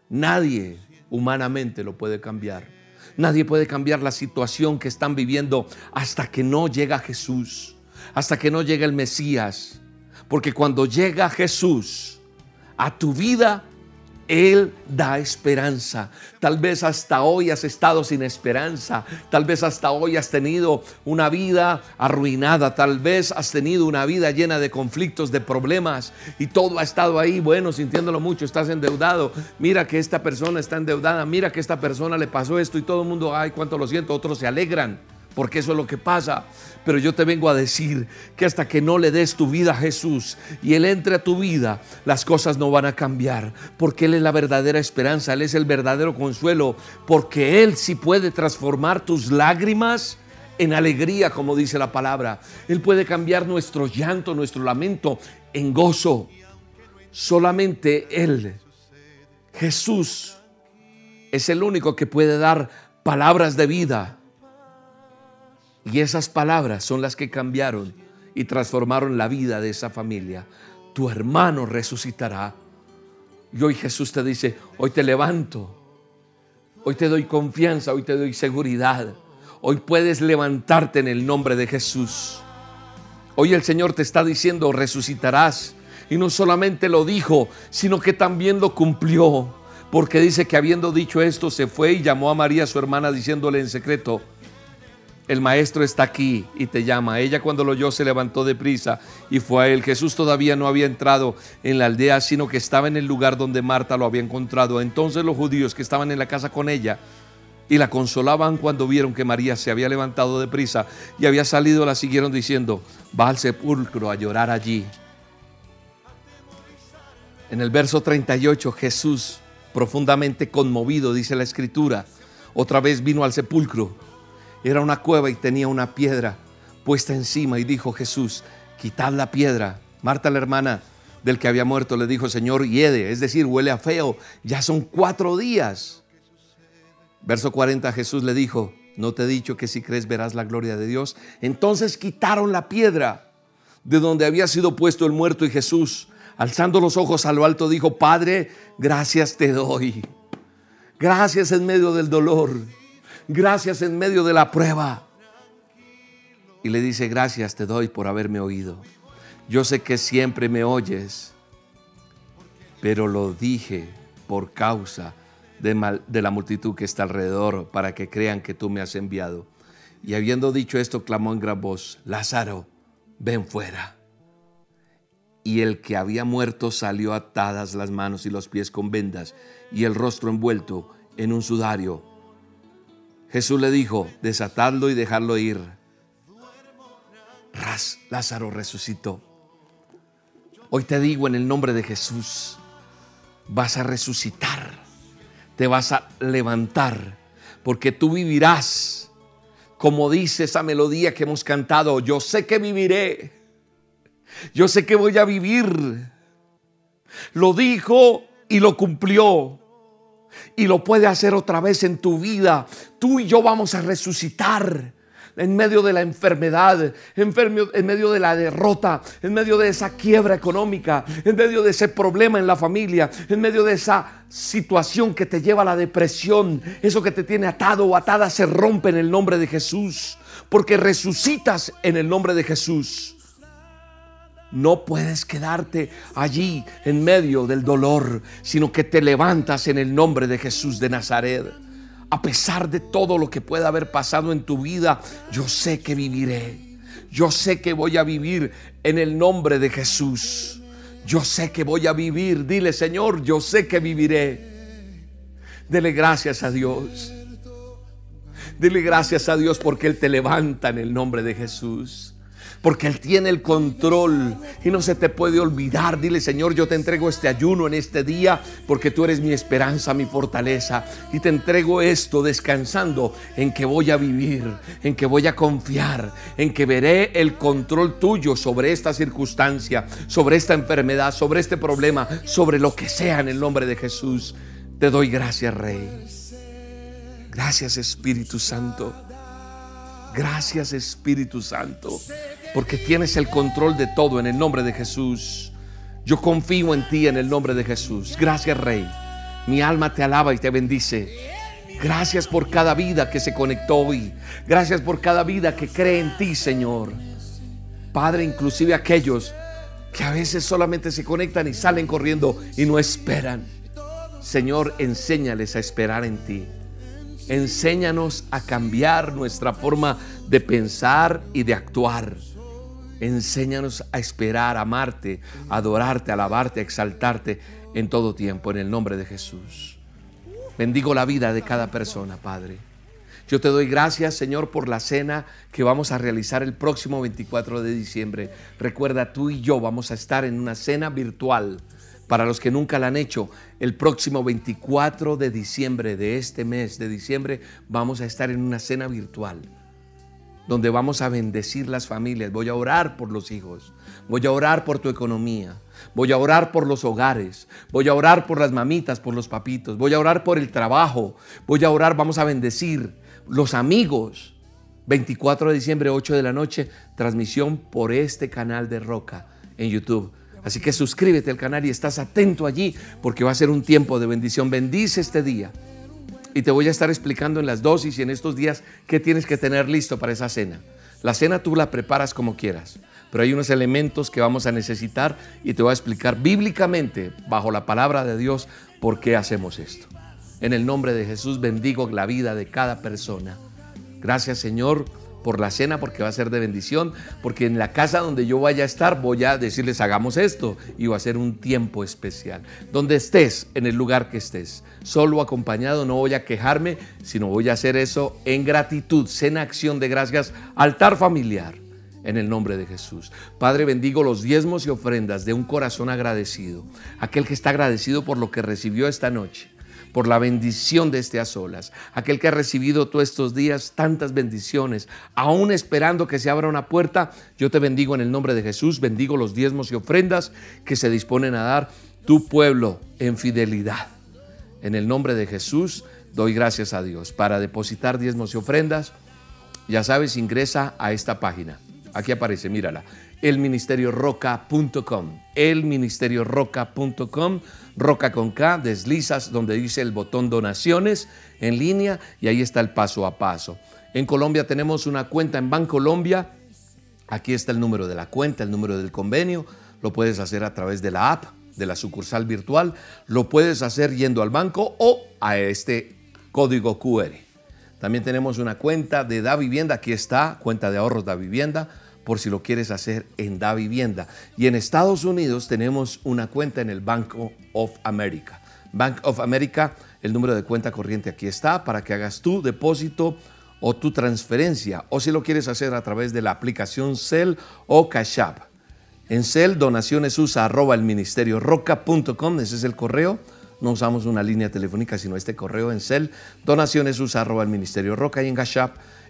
Nadie humanamente lo puede cambiar. Nadie puede cambiar la situación que están viviendo hasta que no llega Jesús, hasta que no llega el Mesías. Porque cuando llega Jesús a tu vida, él da esperanza. Tal vez hasta hoy has estado sin esperanza. Tal vez hasta hoy has tenido una vida arruinada. Tal vez has tenido una vida llena de conflictos, de problemas. Y todo ha estado ahí, bueno, sintiéndolo mucho. Estás endeudado. Mira que esta persona está endeudada. Mira que esta persona le pasó esto y todo el mundo, ay, cuánto lo siento. Otros se alegran porque eso es lo que pasa. Pero yo te vengo a decir que hasta que no le des tu vida a Jesús y Él entre a tu vida, las cosas no van a cambiar, porque Él es la verdadera esperanza, Él es el verdadero consuelo, porque Él sí puede transformar tus lágrimas en alegría, como dice la palabra. Él puede cambiar nuestro llanto, nuestro lamento en gozo. Solamente Él, Jesús, es el único que puede dar palabras de vida y esas palabras son las que cambiaron y transformaron la vida de esa familia. Tu hermano resucitará. Y hoy Jesús te dice, hoy te levanto, hoy te doy confianza, hoy te doy seguridad. Hoy puedes levantarte en el nombre de Jesús. Hoy el Señor te está diciendo, resucitarás. Y no solamente lo dijo, sino que también lo cumplió. Porque dice que habiendo dicho esto, se fue y llamó a María, su hermana, diciéndole en secreto, el maestro está aquí y te llama. Ella cuando lo oyó se levantó de prisa y fue a él. Jesús todavía no había entrado en la aldea, sino que estaba en el lugar donde Marta lo había encontrado. Entonces los judíos que estaban en la casa con ella y la consolaban cuando vieron que María se había levantado de prisa y había salido, la siguieron diciendo, va al sepulcro a llorar allí. En el verso 38 Jesús, profundamente conmovido, dice la escritura, otra vez vino al sepulcro era una cueva y tenía una piedra puesta encima y dijo Jesús, quitad la piedra. Marta, la hermana del que había muerto, le dijo, Señor, hiede, es decir, huele a feo, ya son cuatro días. Verso 40, Jesús le dijo, ¿no te he dicho que si crees verás la gloria de Dios? Entonces quitaron la piedra de donde había sido puesto el muerto y Jesús, alzando los ojos a lo alto, dijo, Padre, gracias te doy. Gracias en medio del dolor gracias en medio de la prueba. Y le dice, gracias te doy por haberme oído. Yo sé que siempre me oyes, pero lo dije por causa de, de, la multitud que está alrededor, para que crean que tú me has enviado. Y habiendo dicho esto, clamó en gran voz, Lázaro, ven fuera. Y el que había muerto salió atadas las manos y los pies con vendas y el rostro envuelto en un sudario Jesús le dijo, desatadlo y dejarlo ir. Ras, Lázaro resucitó. Hoy te digo en el nombre de Jesús, vas a resucitar, te vas a levantar, porque tú vivirás, como dice esa melodía que hemos cantado, yo sé que viviré, yo sé que voy a vivir. Lo dijo y lo cumplió y lo puede hacer otra vez en tu vida. Tú y yo vamos a resucitar en medio de la enfermedad, en medio de la derrota, en medio de esa quiebra económica, en medio de ese problema en la familia, en medio de esa situación que te lleva a la depresión, eso que te tiene atado o atada se rompe en el nombre de Jesús, porque resucitas en el nombre de Jesús. No puedes quedarte allí en medio del dolor, sino que te levantas en el nombre de Jesús de Nazaret. A pesar de todo lo que pueda haber pasado en tu vida, yo sé que viviré. Yo sé que voy a vivir en el nombre de Jesús. Yo sé que voy a vivir. Dile, Señor, yo sé que viviré. Dele gracias a Dios. Dile gracias a Dios porque Él te levanta en el nombre de Jesús porque Él tiene el control y no se te puede olvidar. Dile, Señor, yo te entrego este ayuno en este día porque tú eres mi esperanza, mi fortaleza. Y te entrego esto descansando en que voy a vivir, en que voy a confiar, en que veré el control tuyo sobre esta circunstancia, sobre esta enfermedad, sobre este problema, sobre lo que sea en el nombre de Jesús. Te doy gracias, Rey. Gracias, Espíritu Santo. Gracias Espíritu Santo, porque tienes el control de todo en el nombre de Jesús. Yo confío en ti en el nombre de Jesús. Gracias, Rey. Mi alma te alaba y te bendice. Gracias por cada vida que se conectó hoy. Gracias por cada vida que cree en ti, Señor. Padre, inclusive aquellos que a veces solamente se conectan y salen corriendo y no esperan. Señor, enséñales a esperar en ti. Enséñanos a cambiar nuestra forma de pensar y de actuar. Enséñanos a esperar, amarte, adorarte, alabarte, exaltarte en todo tiempo, en el nombre de Jesús. Bendigo la vida de cada persona, Padre. Yo te doy gracias, Señor, por la cena que vamos a realizar el próximo 24 de diciembre. Recuerda, tú y yo vamos a estar en una cena virtual. Para los que nunca la han hecho, el próximo 24 de diciembre de este mes de diciembre vamos a estar en una cena virtual donde vamos a bendecir las familias. Voy a orar por los hijos. Voy a orar por tu economía. Voy a orar por los hogares. Voy a orar por las mamitas, por los papitos. Voy a orar por el trabajo. Voy a orar, vamos a bendecir los amigos. 24 de diciembre, 8 de la noche, transmisión por este canal de Roca en YouTube. Así que suscríbete al canal y estás atento allí porque va a ser un tiempo de bendición. Bendice este día y te voy a estar explicando en las dosis y en estos días qué tienes que tener listo para esa cena. La cena tú la preparas como quieras, pero hay unos elementos que vamos a necesitar y te voy a explicar bíblicamente, bajo la palabra de Dios, por qué hacemos esto. En el nombre de Jesús bendigo la vida de cada persona. Gracias Señor por la cena porque va a ser de bendición, porque en la casa donde yo vaya a estar voy a decirles hagamos esto y va a ser un tiempo especial. Donde estés, en el lugar que estés, solo acompañado, no voy a quejarme, sino voy a hacer eso en gratitud, cena acción de gracias, altar familiar. En el nombre de Jesús. Padre, bendigo los diezmos y ofrendas de un corazón agradecido. Aquel que está agradecido por lo que recibió esta noche por la bendición de este a solas. Aquel que ha recibido todos estos días tantas bendiciones, aún esperando que se abra una puerta, yo te bendigo en el nombre de Jesús, bendigo los diezmos y ofrendas que se disponen a dar tu pueblo en fidelidad. En el nombre de Jesús doy gracias a Dios. Para depositar diezmos y ofrendas, ya sabes, ingresa a esta página. Aquí aparece, mírala elministerioroca.com. Elministerioroca.com, roca con K, deslizas donde dice el botón donaciones en línea y ahí está el paso a paso. En Colombia tenemos una cuenta en Bancolombia. Aquí está el número de la cuenta, el número del convenio. Lo puedes hacer a través de la app, de la sucursal virtual. Lo puedes hacer yendo al banco o a este código QR. También tenemos una cuenta de Da Vivienda. Aquí está, cuenta de ahorros Da Vivienda por si lo quieres hacer en Da Vivienda. Y en Estados Unidos tenemos una cuenta en el Bank of America. Bank of America, el número de cuenta corriente aquí está para que hagas tu depósito o tu transferencia o si lo quieres hacer a través de la aplicación Cell o Cash App. En Cell, donaciones usa arroba el ministerio roca.com, ese es el correo. No usamos una línea telefónica, sino este correo en Cell. Donaciones usa arroba el ministerio roca y en Cash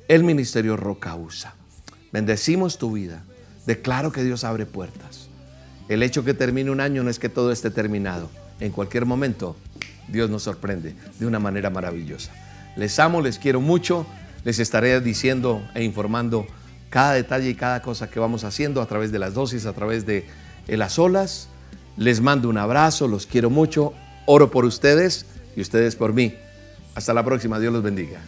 el ministerio roca usa. Bendecimos tu vida. Declaro que Dios abre puertas. El hecho que termine un año no es que todo esté terminado. En cualquier momento, Dios nos sorprende de una manera maravillosa. Les amo, les quiero mucho. Les estaré diciendo e informando cada detalle y cada cosa que vamos haciendo a través de las dosis, a través de las olas. Les mando un abrazo, los quiero mucho. Oro por ustedes y ustedes por mí. Hasta la próxima. Dios los bendiga.